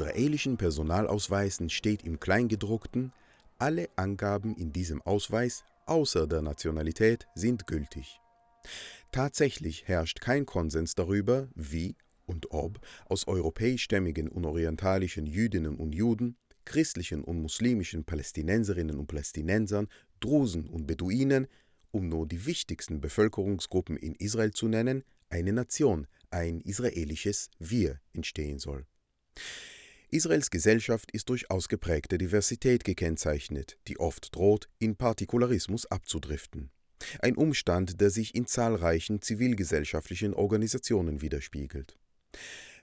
israelischen Personalausweisen steht im Kleingedruckten, alle Angaben in diesem Ausweis außer der Nationalität sind gültig. Tatsächlich herrscht kein Konsens darüber, wie und ob aus europäischstämmigen und orientalischen Jüdinnen und Juden, christlichen und muslimischen Palästinenserinnen und Palästinensern, Drusen und Beduinen, um nur die wichtigsten Bevölkerungsgruppen in Israel zu nennen, eine Nation, ein israelisches Wir entstehen soll. Israels Gesellschaft ist durch ausgeprägte Diversität gekennzeichnet, die oft droht, in Partikularismus abzudriften. Ein Umstand, der sich in zahlreichen zivilgesellschaftlichen Organisationen widerspiegelt.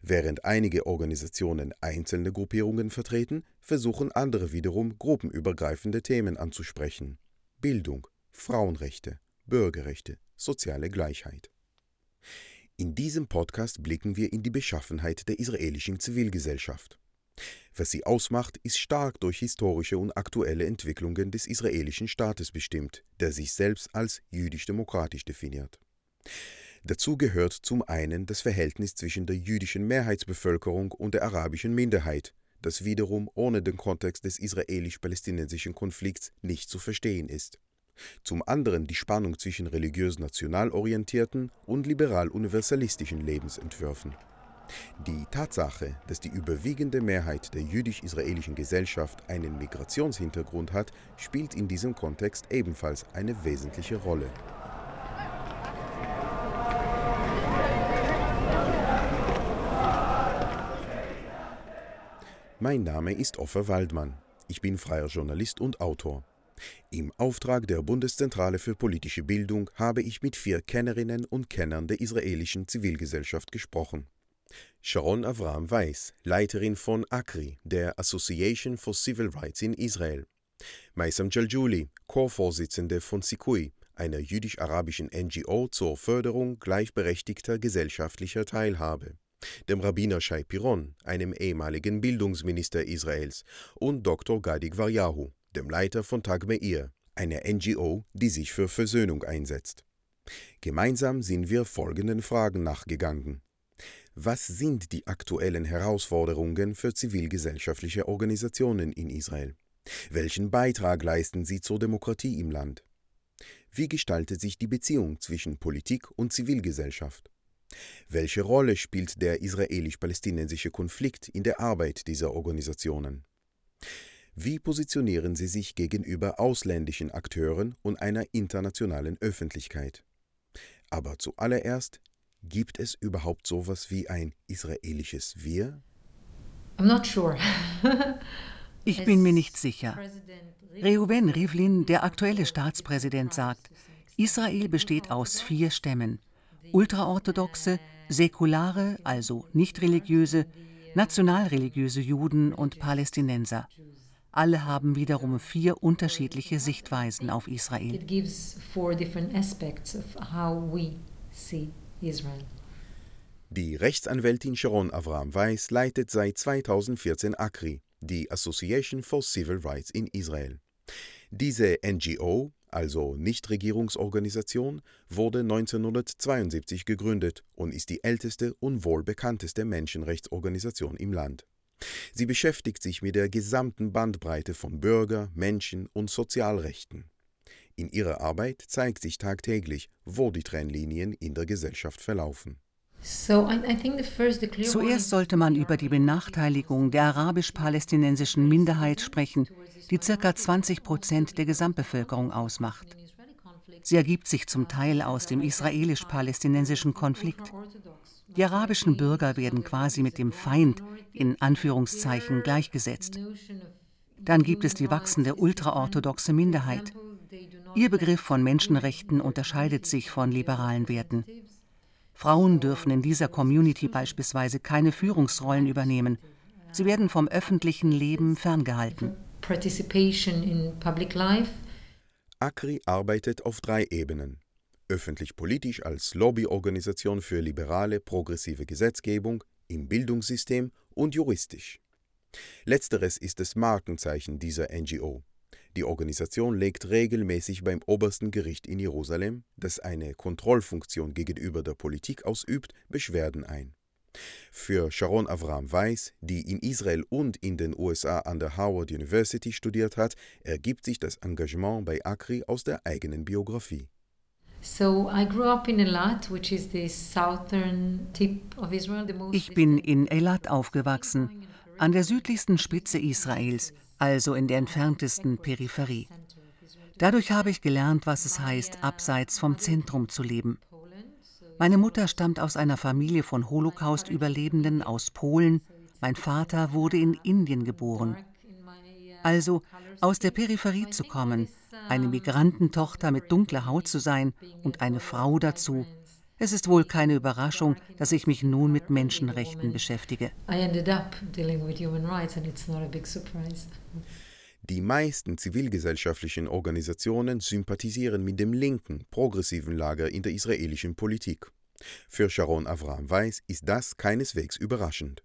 Während einige Organisationen einzelne Gruppierungen vertreten, versuchen andere wiederum gruppenübergreifende Themen anzusprechen. Bildung, Frauenrechte, Bürgerrechte, soziale Gleichheit. In diesem Podcast blicken wir in die Beschaffenheit der israelischen Zivilgesellschaft. Was sie ausmacht, ist stark durch historische und aktuelle Entwicklungen des israelischen Staates bestimmt, der sich selbst als jüdisch-demokratisch definiert. Dazu gehört zum einen das Verhältnis zwischen der jüdischen Mehrheitsbevölkerung und der arabischen Minderheit, das wiederum ohne den Kontext des israelisch-palästinensischen Konflikts nicht zu verstehen ist. Zum anderen die Spannung zwischen religiös-national orientierten und liberal-universalistischen Lebensentwürfen. Die Tatsache, dass die überwiegende Mehrheit der jüdisch-israelischen Gesellschaft einen Migrationshintergrund hat, spielt in diesem Kontext ebenfalls eine wesentliche Rolle. Mein Name ist Offer Waldmann. Ich bin freier Journalist und Autor. Im Auftrag der Bundeszentrale für politische Bildung habe ich mit vier Kennerinnen und Kennern der israelischen Zivilgesellschaft gesprochen. Sharon Avram Weiss, Leiterin von ACRI, der Association for Civil Rights in Israel. Maisam Jaljuli, Co-Vorsitzende von Sikui, einer jüdisch-arabischen NGO zur Förderung gleichberechtigter gesellschaftlicher Teilhabe. Dem Rabbiner Shai Piron, einem ehemaligen Bildungsminister Israels, und Dr. Gadi Gvaryahu, dem Leiter von Tag Meir, einer NGO, die sich für Versöhnung einsetzt. Gemeinsam sind wir folgenden Fragen nachgegangen. Was sind die aktuellen Herausforderungen für zivilgesellschaftliche Organisationen in Israel? Welchen Beitrag leisten sie zur Demokratie im Land? Wie gestaltet sich die Beziehung zwischen Politik und Zivilgesellschaft? Welche Rolle spielt der israelisch-palästinensische Konflikt in der Arbeit dieser Organisationen? Wie positionieren sie sich gegenüber ausländischen Akteuren und einer internationalen Öffentlichkeit? Aber zuallererst, Gibt es überhaupt sowas wie ein israelisches Wir? ich bin mir nicht sicher. Reuven Rivlin, der aktuelle Staatspräsident, sagt, Israel besteht aus vier Stämmen. Ultraorthodoxe, säkulare, also nicht religiöse, nationalreligiöse Juden und Palästinenser. Alle haben wiederum vier unterschiedliche Sichtweisen auf Israel. It gives four different aspects of how we see Israel. Die Rechtsanwältin Sharon Avram Weiss leitet seit 2014 ACRI, die Association for Civil Rights in Israel. Diese NGO, also Nichtregierungsorganisation, wurde 1972 gegründet und ist die älteste und wohl bekannteste Menschenrechtsorganisation im Land. Sie beschäftigt sich mit der gesamten Bandbreite von Bürger-, Menschen- und Sozialrechten. In ihrer Arbeit zeigt sich tagtäglich, wo die Trennlinien in der Gesellschaft verlaufen. Zuerst sollte man über die Benachteiligung der arabisch-palästinensischen Minderheit sprechen, die ca. 20 Prozent der Gesamtbevölkerung ausmacht. Sie ergibt sich zum Teil aus dem israelisch-palästinensischen Konflikt. Die arabischen Bürger werden quasi mit dem Feind in Anführungszeichen gleichgesetzt. Dann gibt es die wachsende ultraorthodoxe Minderheit. Ihr Begriff von Menschenrechten unterscheidet sich von liberalen Werten. Frauen dürfen in dieser Community beispielsweise keine Führungsrollen übernehmen. Sie werden vom öffentlichen Leben ferngehalten. ACRI arbeitet auf drei Ebenen. Öffentlich-politisch als Lobbyorganisation für liberale, progressive Gesetzgebung, im Bildungssystem und juristisch. Letzteres ist das Markenzeichen dieser NGO. Die Organisation legt regelmäßig beim obersten Gericht in Jerusalem, das eine Kontrollfunktion gegenüber der Politik ausübt, Beschwerden ein. Für Sharon Avram Weiss, die in Israel und in den USA an der Howard University studiert hat, ergibt sich das Engagement bei ACRI aus der eigenen Biografie. Ich bin in Eilat aufgewachsen, an der südlichsten Spitze Israels, also in der entferntesten Peripherie. Dadurch habe ich gelernt, was es heißt, abseits vom Zentrum zu leben. Meine Mutter stammt aus einer Familie von Holocaust-Überlebenden aus Polen, mein Vater wurde in Indien geboren. Also aus der Peripherie zu kommen, eine Migrantentochter mit dunkler Haut zu sein und eine Frau dazu, es ist wohl keine Überraschung, dass ich mich nun mit Menschenrechten beschäftige. Die meisten zivilgesellschaftlichen Organisationen sympathisieren mit dem linken, progressiven Lager in der israelischen Politik. Für Sharon Avram Weiss ist das keineswegs überraschend.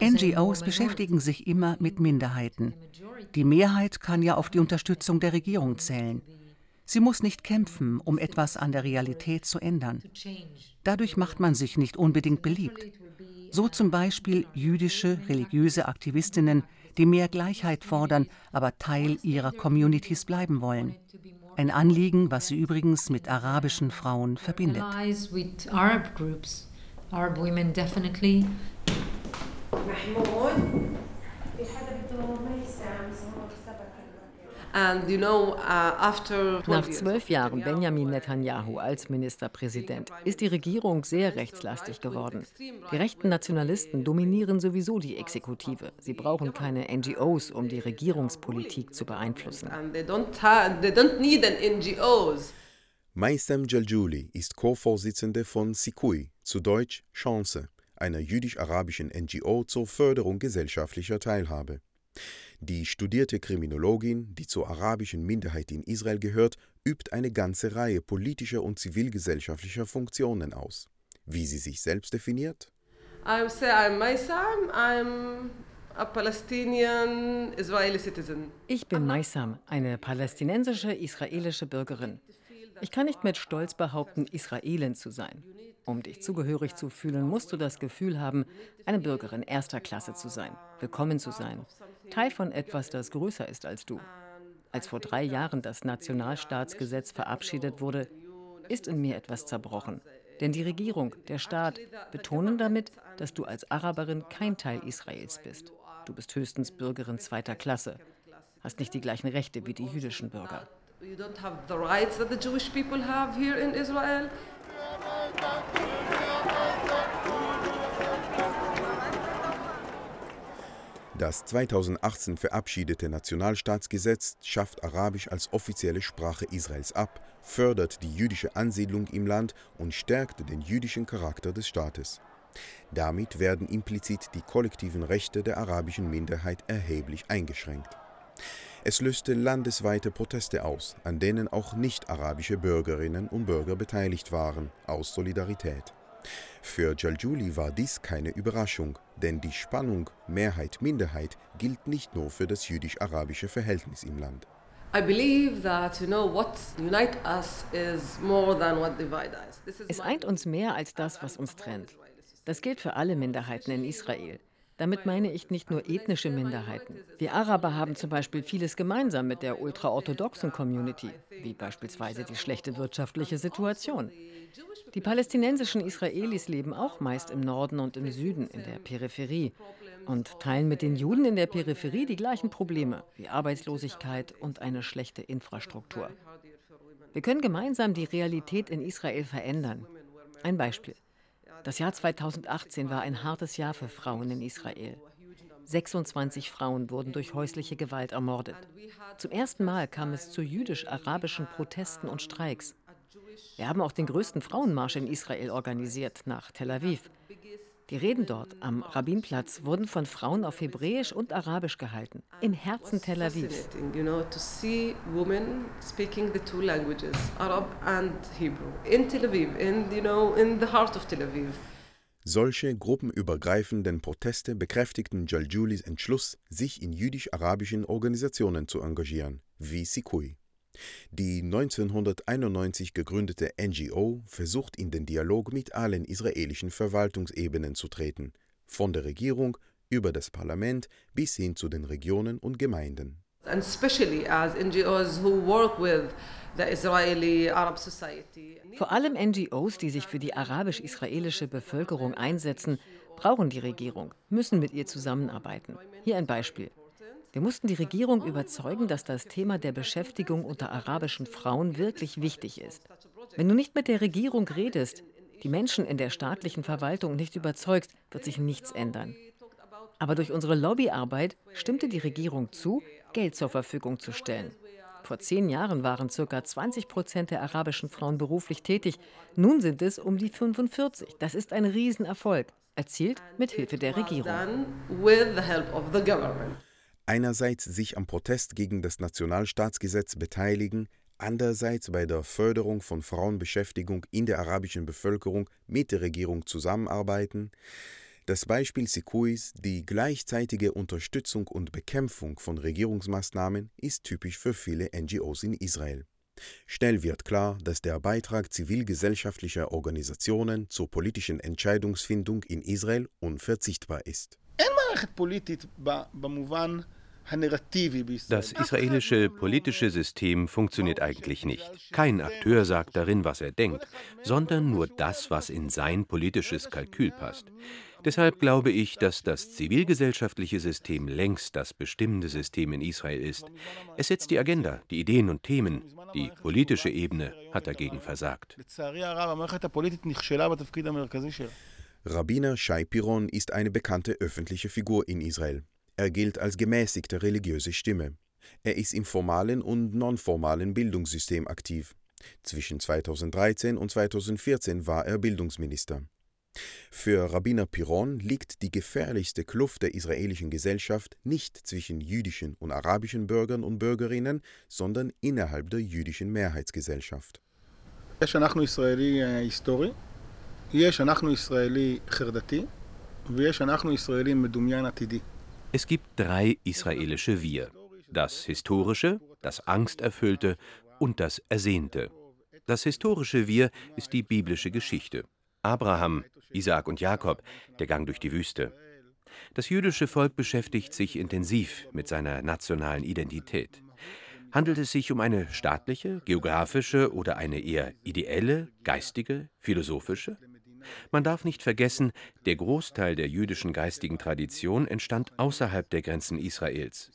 NGOs beschäftigen sich immer mit Minderheiten. Die Mehrheit kann ja auf die Unterstützung der Regierung zählen. Sie muss nicht kämpfen, um etwas an der Realität zu ändern. Dadurch macht man sich nicht unbedingt beliebt. So zum Beispiel jüdische religiöse Aktivistinnen, die mehr Gleichheit fordern, aber Teil ihrer Communities bleiben wollen. Ein Anliegen, was sie übrigens mit arabischen Frauen verbindet. Arab women definitely. Nach zwölf Jahren Benjamin Netanyahu als Ministerpräsident ist die Regierung sehr rechtslastig geworden. Die rechten Nationalisten dominieren sowieso die Exekutive. Sie brauchen keine NGOs, um die Regierungspolitik zu beeinflussen. Maisam Jaljuli ist Co-Vorsitzende von Sikui, zu Deutsch Chance, einer jüdisch-arabischen NGO zur Förderung gesellschaftlicher Teilhabe. Die studierte Kriminologin, die zur arabischen Minderheit in Israel gehört, übt eine ganze Reihe politischer und zivilgesellschaftlicher Funktionen aus. Wie sie sich selbst definiert? I say I'm Maisam, I'm ich bin Maisam, eine palästinensische israelische Bürgerin. Ich kann nicht mit Stolz behaupten, Israelin zu sein. Um dich zugehörig zu fühlen, musst du das Gefühl haben, eine Bürgerin erster Klasse zu sein, willkommen zu sein, Teil von etwas, das größer ist als du. Als vor drei Jahren das Nationalstaatsgesetz verabschiedet wurde, ist in mir etwas zerbrochen. Denn die Regierung, der Staat betonen damit, dass du als Araberin kein Teil Israels bist. Du bist höchstens Bürgerin zweiter Klasse, hast nicht die gleichen Rechte wie die jüdischen Bürger. You don't have the rights that the Jewish people have here in Israel. Das 2018 verabschiedete Nationalstaatsgesetz schafft Arabisch als offizielle Sprache Israels ab, fördert die jüdische Ansiedlung im Land und stärkt den jüdischen Charakter des Staates. Damit werden implizit die kollektiven Rechte der arabischen Minderheit erheblich eingeschränkt. Es löste landesweite Proteste aus, an denen auch nicht-arabische Bürgerinnen und Bürger beteiligt waren, aus Solidarität. Für Jaljuli war dies keine Überraschung, denn die Spannung Mehrheit-Minderheit gilt nicht nur für das jüdisch-arabische Verhältnis im Land. Es eint uns mehr als das, was uns trennt. Das gilt für alle Minderheiten in Israel. Damit meine ich nicht nur ethnische Minderheiten. Wir Araber haben zum Beispiel vieles gemeinsam mit der ultraorthodoxen Community, wie beispielsweise die schlechte wirtschaftliche Situation. Die palästinensischen Israelis leben auch meist im Norden und im Süden, in der Peripherie, und teilen mit den Juden in der Peripherie die gleichen Probleme wie Arbeitslosigkeit und eine schlechte Infrastruktur. Wir können gemeinsam die Realität in Israel verändern. Ein Beispiel. Das Jahr 2018 war ein hartes Jahr für Frauen in Israel. 26 Frauen wurden durch häusliche Gewalt ermordet. Zum ersten Mal kam es zu jüdisch-arabischen Protesten und Streiks. Wir haben auch den größten Frauenmarsch in Israel organisiert, nach Tel Aviv. Die Reden dort am Rabbinplatz wurden von Frauen auf Hebräisch und Arabisch gehalten, im Herzen Tel Avivs. Solche gruppenübergreifenden Proteste bekräftigten Jaljulis Entschluss, sich in jüdisch-arabischen Organisationen zu engagieren, wie Sikui. Die 1991 gegründete NGO versucht in den Dialog mit allen israelischen Verwaltungsebenen zu treten, von der Regierung über das Parlament bis hin zu den Regionen und Gemeinden. Vor allem NGOs, die sich für die arabisch-israelische Bevölkerung einsetzen, brauchen die Regierung, müssen mit ihr zusammenarbeiten. Hier ein Beispiel. Wir mussten die Regierung überzeugen, dass das Thema der Beschäftigung unter arabischen Frauen wirklich wichtig ist. Wenn du nicht mit der Regierung redest, die Menschen in der staatlichen Verwaltung nicht überzeugst, wird sich nichts ändern. Aber durch unsere Lobbyarbeit stimmte die Regierung zu, Geld zur Verfügung zu stellen. Vor zehn Jahren waren ca. 20 Prozent der arabischen Frauen beruflich tätig. Nun sind es um die 45. Das ist ein Riesenerfolg, erzielt mit Hilfe der Regierung einerseits sich am Protest gegen das Nationalstaatsgesetz beteiligen, andererseits bei der Förderung von Frauenbeschäftigung in der arabischen Bevölkerung mit der Regierung zusammenarbeiten, das Beispiel Sikuis, die gleichzeitige Unterstützung und Bekämpfung von Regierungsmaßnahmen, ist typisch für viele NGOs in Israel. Schnell wird klar, dass der Beitrag zivilgesellschaftlicher Organisationen zur politischen Entscheidungsfindung in Israel unverzichtbar ist. Das israelische politische System funktioniert eigentlich nicht. Kein Akteur sagt darin, was er denkt, sondern nur das, was in sein politisches Kalkül passt. Deshalb glaube ich, dass das zivilgesellschaftliche System längst das bestimmende System in Israel ist. Es setzt die Agenda, die Ideen und Themen. Die politische Ebene hat dagegen versagt. Rabbiner Shai Piron ist eine bekannte öffentliche Figur in Israel. Er gilt als gemäßigte religiöse Stimme. Er ist im formalen und nonformalen Bildungssystem aktiv. Zwischen 2013 und 2014 war er Bildungsminister. Für Rabbiner Piron liegt die gefährlichste Kluft der israelischen Gesellschaft nicht zwischen jüdischen und arabischen Bürgern und Bürgerinnen, sondern innerhalb der jüdischen Mehrheitsgesellschaft. יש אנחנו ישראלי היסטורי, יש אנחנו ישראלי חרדתי ויש אנחנו ישראלי מדומיין עתידי. Es gibt drei israelische Wir. Das historische, das angsterfüllte und das ersehnte. Das historische Wir ist die biblische Geschichte. Abraham, Isaak und Jakob, der Gang durch die Wüste. Das jüdische Volk beschäftigt sich intensiv mit seiner nationalen Identität. Handelt es sich um eine staatliche, geografische oder eine eher ideelle, geistige, philosophische? Man darf nicht vergessen, der Großteil der jüdischen geistigen Tradition entstand außerhalb der Grenzen Israels.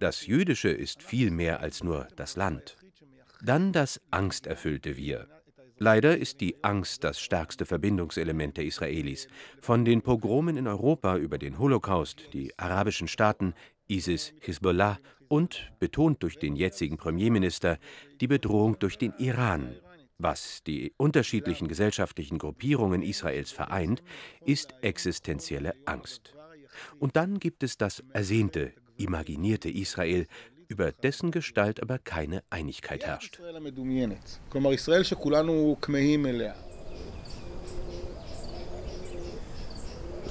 Das Jüdische ist viel mehr als nur das Land. Dann das angsterfüllte Wir. Leider ist die Angst das stärkste Verbindungselement der Israelis. Von den Pogromen in Europa über den Holocaust, die arabischen Staaten, ISIS, Hisbollah und, betont durch den jetzigen Premierminister, die Bedrohung durch den Iran, was die unterschiedlichen gesellschaftlichen Gruppierungen Israels vereint, ist existenzielle Angst. Und dann gibt es das ersehnte, imaginierte Israel, über dessen Gestalt aber keine Einigkeit herrscht.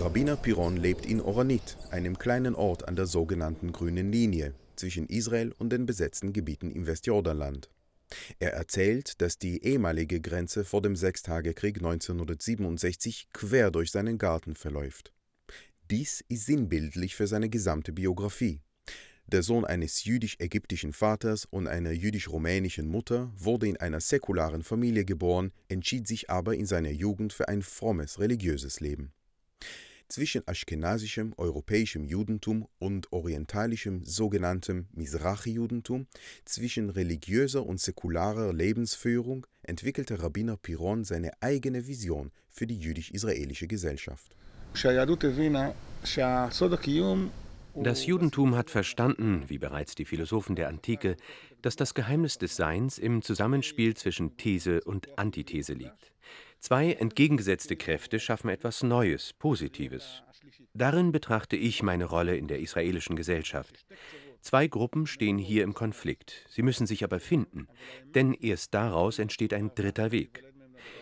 Rabbiner Piron lebt in Oranit, einem kleinen Ort an der sogenannten Grünen Linie zwischen Israel und den besetzten Gebieten im Westjordanland. Er erzählt, dass die ehemalige Grenze vor dem Sechstagekrieg 1967 quer durch seinen Garten verläuft. Dies ist sinnbildlich für seine gesamte Biografie. Der Sohn eines jüdisch-ägyptischen Vaters und einer jüdisch-rumänischen Mutter wurde in einer säkularen Familie geboren, entschied sich aber in seiner Jugend für ein frommes religiöses Leben zwischen aschkenasischem europäischem Judentum und orientalischem sogenanntem Mizrachi-Judentum, zwischen religiöser und säkularer Lebensführung entwickelte Rabbiner Piron seine eigene Vision für die jüdisch-israelische Gesellschaft. Das Judentum hat verstanden, wie bereits die Philosophen der Antike, dass das Geheimnis des Seins im Zusammenspiel zwischen These und Antithese liegt. Zwei entgegengesetzte Kräfte schaffen etwas Neues, Positives. Darin betrachte ich meine Rolle in der israelischen Gesellschaft. Zwei Gruppen stehen hier im Konflikt. Sie müssen sich aber finden, denn erst daraus entsteht ein dritter Weg.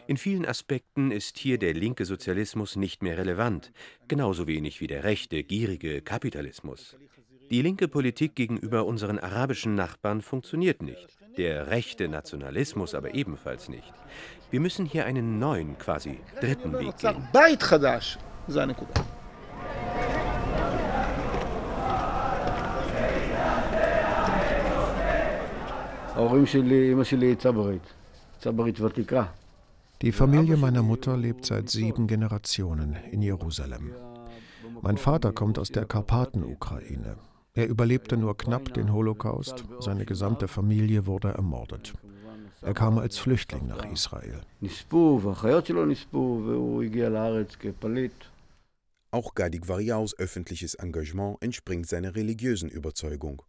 In vielen Aspekten ist hier der linke Sozialismus nicht mehr relevant, genauso wenig wie der rechte, gierige Kapitalismus. Die linke Politik gegenüber unseren arabischen Nachbarn funktioniert nicht. Der rechte Nationalismus aber ebenfalls nicht. Wir müssen hier einen neuen, quasi dritten Weg gehen. Die Familie meiner Mutter lebt seit sieben Generationen in Jerusalem. Mein Vater kommt aus der Karpaten-Ukraine. Er überlebte nur knapp den Holocaust, seine gesamte Familie wurde ermordet. Er kam als Flüchtling nach Israel. Auch Gadi Gvariaus öffentliches Engagement entspringt seiner religiösen Überzeugung.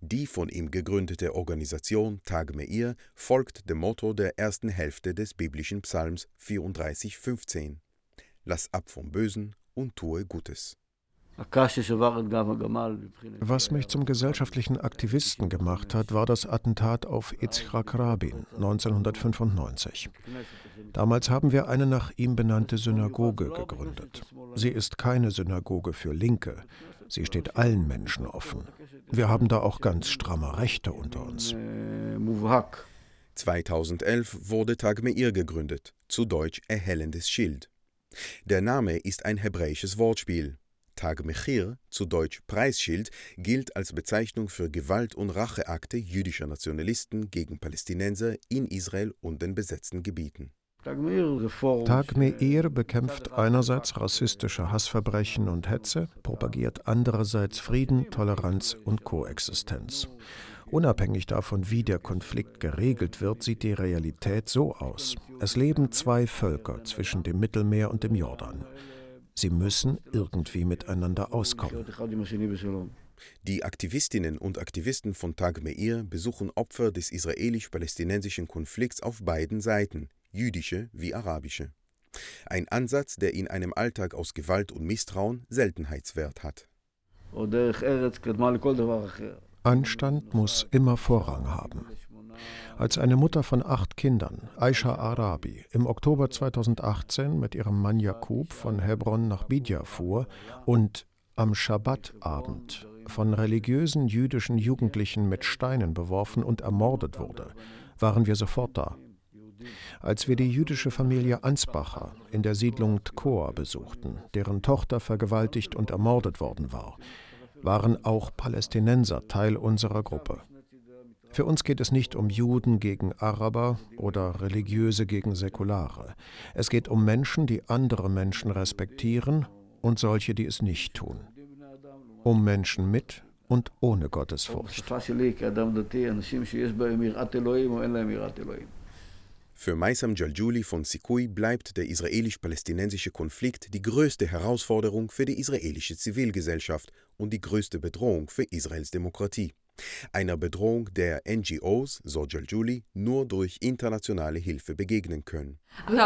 Die von ihm gegründete Organisation Tag Meir folgt dem Motto der ersten Hälfte des biblischen Psalms 34,15: Lass ab vom Bösen und tue Gutes. Was mich zum gesellschaftlichen Aktivisten gemacht hat, war das Attentat auf Yitzhak Rabin 1995. Damals haben wir eine nach ihm benannte Synagoge gegründet. Sie ist keine Synagoge für Linke. Sie steht allen Menschen offen. Wir haben da auch ganz stramme Rechte unter uns. 2011 wurde Tag Meir gegründet, zu Deutsch erhellendes Schild. Der Name ist ein hebräisches Wortspiel. Tag Mechir, zu Deutsch Preisschild, gilt als Bezeichnung für Gewalt- und Racheakte jüdischer Nationalisten gegen Palästinenser in Israel und den besetzten Gebieten. Tag Meir bekämpft einerseits rassistische Hassverbrechen und Hetze, propagiert andererseits Frieden, Toleranz und Koexistenz. Unabhängig davon, wie der Konflikt geregelt wird, sieht die Realität so aus. Es leben zwei Völker zwischen dem Mittelmeer und dem Jordan. Sie müssen irgendwie miteinander auskommen. Die Aktivistinnen und Aktivisten von Tag Meir besuchen Opfer des israelisch-palästinensischen Konflikts auf beiden Seiten, jüdische wie arabische. Ein Ansatz, der in einem Alltag aus Gewalt und Misstrauen Seltenheitswert hat. Anstand muss immer Vorrang haben. Als eine Mutter von acht Kindern, Aisha Arabi, im Oktober 2018 mit ihrem Mann Jakub von Hebron nach Bidja fuhr und am Schabbatabend von religiösen jüdischen Jugendlichen mit Steinen beworfen und ermordet wurde, waren wir sofort da. Als wir die jüdische Familie Ansbacher in der Siedlung Tkoa besuchten, deren Tochter vergewaltigt und ermordet worden war, waren auch Palästinenser Teil unserer Gruppe. Für uns geht es nicht um Juden gegen Araber oder Religiöse gegen Säkulare. Es geht um Menschen, die andere Menschen respektieren und solche, die es nicht tun. Um Menschen mit und ohne Gottesfurcht. Für Maisam Jaljuli von Sikui bleibt der israelisch-palästinensische Konflikt die größte Herausforderung für die israelische Zivilgesellschaft und die größte Bedrohung für Israels Demokratie. Einer Bedrohung, der NGOs, so Jaljuli, nur durch internationale Hilfe begegnen können. Wir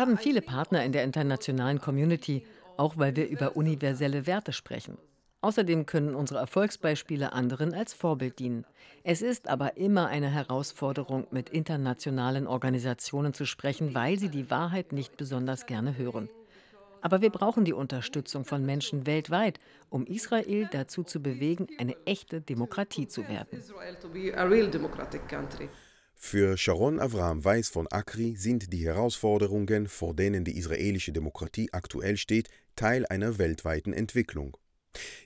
haben viele Partner in der internationalen Community, auch weil wir über universelle Werte sprechen. Außerdem können unsere Erfolgsbeispiele anderen als Vorbild dienen. Es ist aber immer eine Herausforderung, mit internationalen Organisationen zu sprechen, weil sie die Wahrheit nicht besonders gerne hören. Aber wir brauchen die Unterstützung von Menschen weltweit, um Israel dazu zu bewegen, eine echte Demokratie zu werden. Für Sharon Avram Weiß von Akri sind die Herausforderungen, vor denen die israelische Demokratie aktuell steht, Teil einer weltweiten Entwicklung.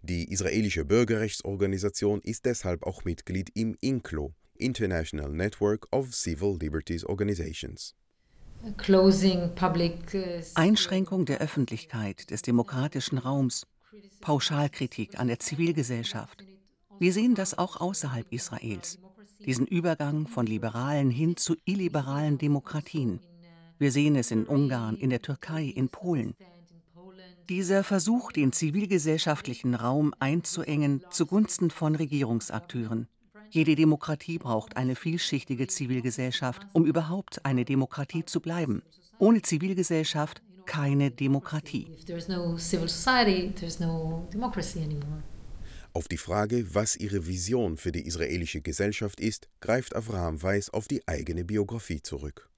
Die israelische Bürgerrechtsorganisation ist deshalb auch Mitglied im INCLO, International Network of Civil Liberties Organizations. Uh, Einschränkung der Öffentlichkeit, des demokratischen Raums, Pauschalkritik an der Zivilgesellschaft. Wir sehen das auch außerhalb Israels, diesen Übergang von liberalen hin zu illiberalen Demokratien. Wir sehen es in Ungarn, in der Türkei, in Polen. Dieser Versuch, den zivilgesellschaftlichen Raum einzuengen zugunsten von Regierungsakteuren. Jede Demokratie braucht eine vielschichtige Zivilgesellschaft, um überhaupt eine Demokratie zu bleiben. Ohne Zivilgesellschaft keine Demokratie. Auf die Frage, was ihre Vision für die israelische Gesellschaft ist, greift Avraham Weiss auf die eigene Biografie zurück.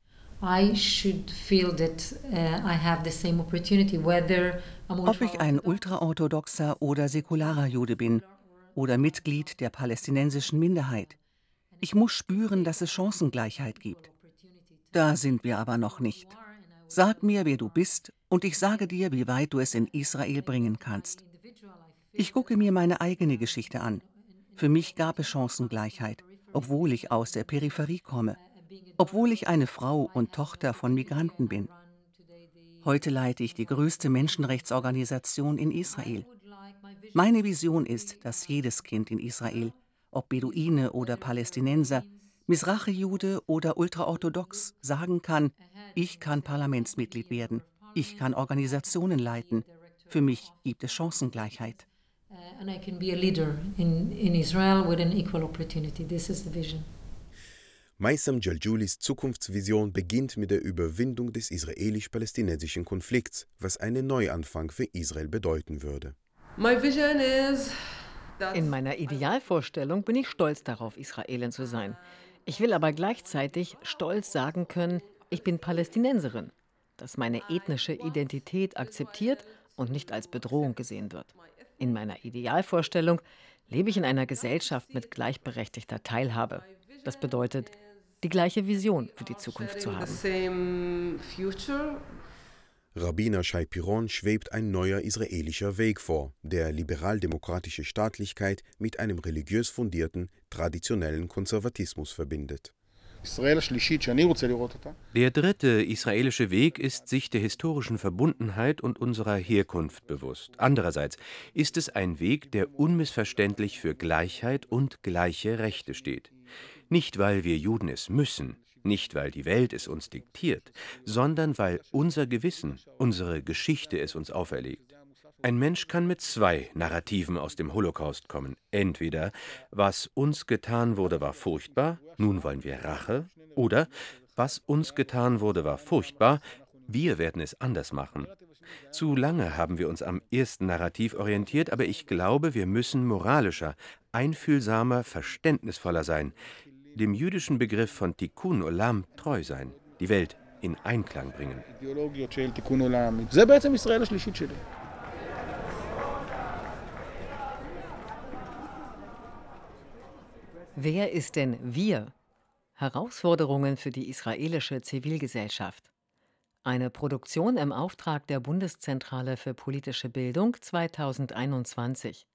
I should feel that uh, I have the same opportunity, whether ob ich ein ultraorthodoxer oder säkularer Jude bin oder Mitglied der palästinensischen Minderheit. Ich muss spüren, dass es Chancengleichheit gibt. Da sind wir aber noch nicht. Sag mir, wer du bist, und ich sage dir, wie weit du es in Israel bringen kannst. Ich gucke mir meine eigene Geschichte an. Für mich gab es Chancengleichheit, obwohl ich aus der Peripherie komme, obwohl ich eine Frau und Tochter von Migranten bin. Heute leite ich die größte Menschenrechtsorganisation in Israel. Meine Vision ist, dass jedes Kind in Israel, ob Beduine oder Palästinenser, Misrachi-Jude oder ultraorthodox, sagen kann, ich kann Parlamentsmitglied werden, ich kann Organisationen leiten, für mich gibt es Chancengleichheit. Uh, and I can be a leader in, in Israel with an equal opportunity. This is the vision. Maisam Jaljulis Zukunftsvision beginnt mit der Überwindung des israelisch-palästinensischen Konflikts, was einen Neuanfang für Israel bedeuten würde. In meiner Idealvorstellung bin ich stolz darauf, Israelin zu sein. Ich will aber gleichzeitig stolz sagen können, ich bin Palästinenserin, dass meine ethnische Identität akzeptiert und nicht als Bedrohung gesehen wird. In meiner Idealvorstellung lebe ich in einer Gesellschaft mit gleichberechtigter Teilhabe. Das bedeutet, die gleiche Vision für die Zukunft zu haben. Rabbiner Shai Piron schwebt ein neuer israelischer Weg vor, der liberal-demokratische Staatlichkeit mit einem religiös fundierten, traditionellen Konservatismus verbindet. Der dritte israelische Weg ist sich der historischen Verbundenheit und unserer Herkunft bewusst. Andererseits ist es ein Weg, der unmissverständlich für Gleichheit und gleiche Rechte steht. Nicht, weil wir Juden es müssen, nicht, weil die Welt es uns diktiert, sondern weil unser Gewissen, unsere Geschichte es uns auferlegt. Ein Mensch kann mit zwei Narrativen aus dem Holocaust kommen. Entweder, was uns getan wurde, war furchtbar, nun wollen wir Rache, oder was uns getan wurde, war furchtbar, wir werden es anders machen. Zu lange haben wir uns am ersten Narrativ orientiert, aber ich glaube, wir müssen moralischer, einfühlsamer, verständnisvoller sein, dem jüdischen Begriff von Tikkun Olam treu sein, die Welt in Einklang bringen. Wer ist denn wir? Herausforderungen für die israelische Zivilgesellschaft. Eine Produktion im Auftrag der Bundeszentrale für politische Bildung 2021.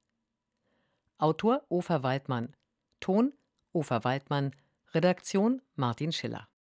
Autor Ofer Waldmann. Ton Ofer Waldmann. Redaktion Martin Schiller.